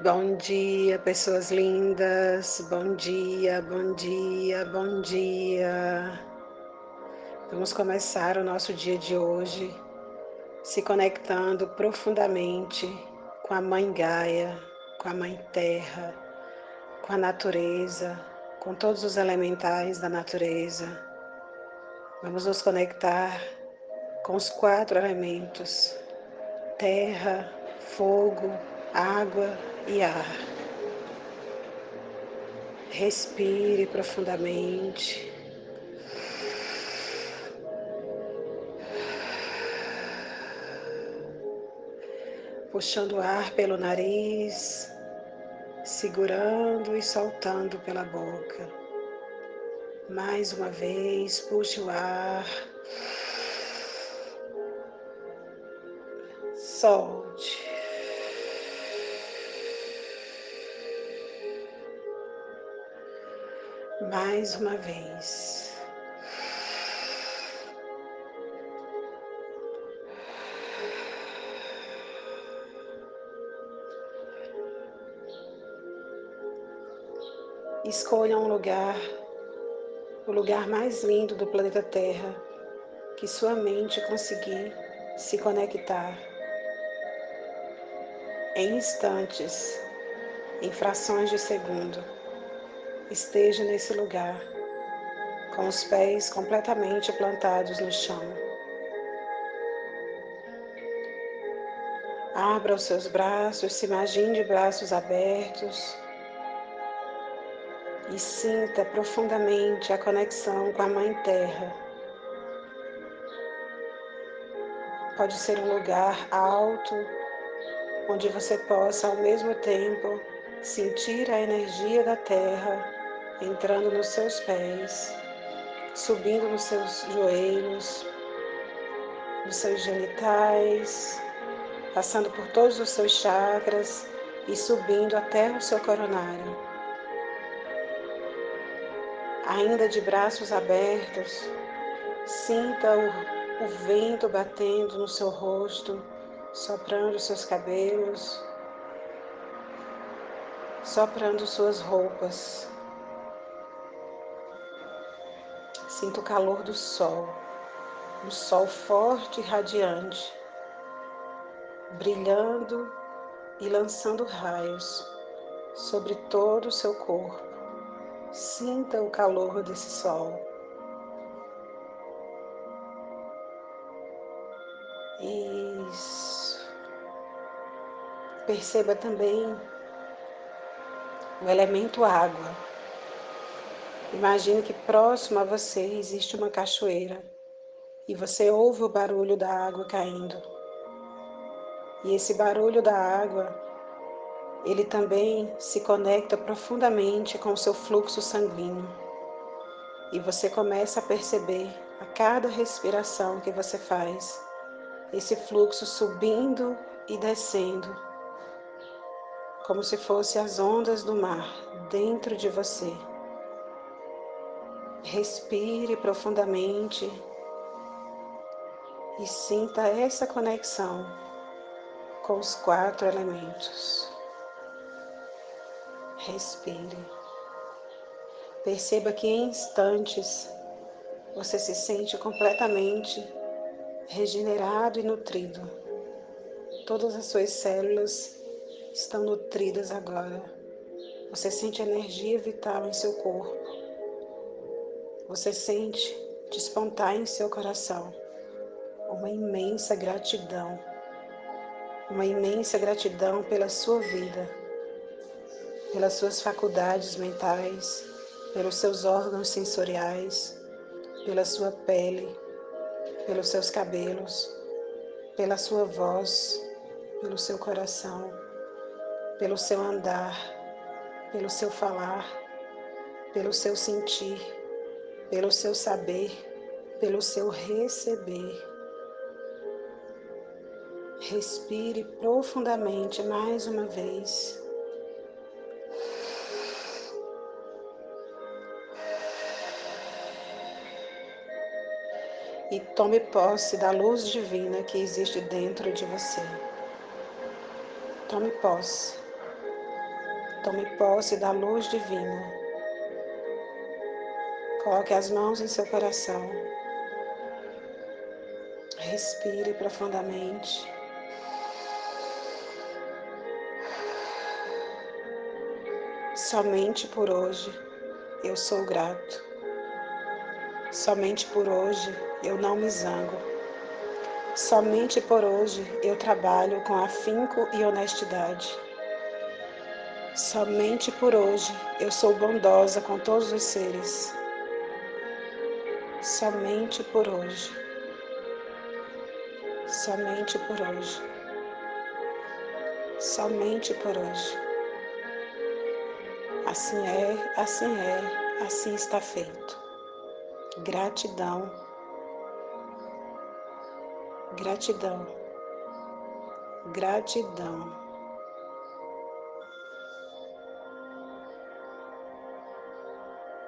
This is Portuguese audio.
Bom dia, pessoas lindas. Bom dia, bom dia, bom dia. Vamos começar o nosso dia de hoje se conectando profundamente com a Mãe Gaia, com a Mãe Terra, com a natureza, com todos os elementais da natureza. Vamos nos conectar com os quatro elementos: terra, fogo, água e ar. Respire profundamente. Puxando o ar pelo nariz, segurando e soltando pela boca. Mais uma vez, puxe o ar. Solte. Mais uma vez. Escolha um lugar, o lugar mais lindo do planeta Terra, que sua mente conseguir se conectar. Em instantes, em frações de segundo esteja nesse lugar, com os pés completamente plantados no chão. Abra os seus braços, se imagine de braços abertos e sinta profundamente a conexão com a Mãe Terra. Pode ser um lugar alto, onde você possa ao mesmo tempo sentir a energia da Terra entrando nos seus pés, subindo nos seus joelhos, nos seus genitais, passando por todos os seus chakras e subindo até o seu coronário. Ainda de braços abertos, sinta o, o vento batendo no seu rosto, soprando seus cabelos, soprando suas roupas. Sinta o calor do sol, um sol forte e radiante, brilhando e lançando raios sobre todo o seu corpo. Sinta o calor desse sol. Isso. Perceba também o elemento água Imagine que próximo a você existe uma cachoeira e você ouve o barulho da água caindo. E esse barulho da água, ele também se conecta profundamente com o seu fluxo sanguíneo. E você começa a perceber a cada respiração que você faz, esse fluxo subindo e descendo, como se fossem as ondas do mar dentro de você. Respire profundamente e sinta essa conexão com os quatro elementos. Respire. Perceba que em instantes você se sente completamente regenerado e nutrido. Todas as suas células estão nutridas agora. Você sente energia vital em seu corpo. Você sente despontar em seu coração uma imensa gratidão, uma imensa gratidão pela sua vida, pelas suas faculdades mentais, pelos seus órgãos sensoriais, pela sua pele, pelos seus cabelos, pela sua voz, pelo seu coração, pelo seu andar, pelo seu falar, pelo seu sentir pelo seu saber, pelo seu receber. Respire profundamente mais uma vez. E tome posse da luz divina que existe dentro de você. Tome posse. Tome posse da luz divina. Coloque as mãos em seu coração. Respire profundamente. Somente por hoje eu sou grato. Somente por hoje eu não me zango. Somente por hoje eu trabalho com afinco e honestidade. Somente por hoje eu sou bondosa com todos os seres. Somente por hoje. Somente por hoje. Somente por hoje. Assim é, assim é, assim está feito. Gratidão Gratidão, gratidão.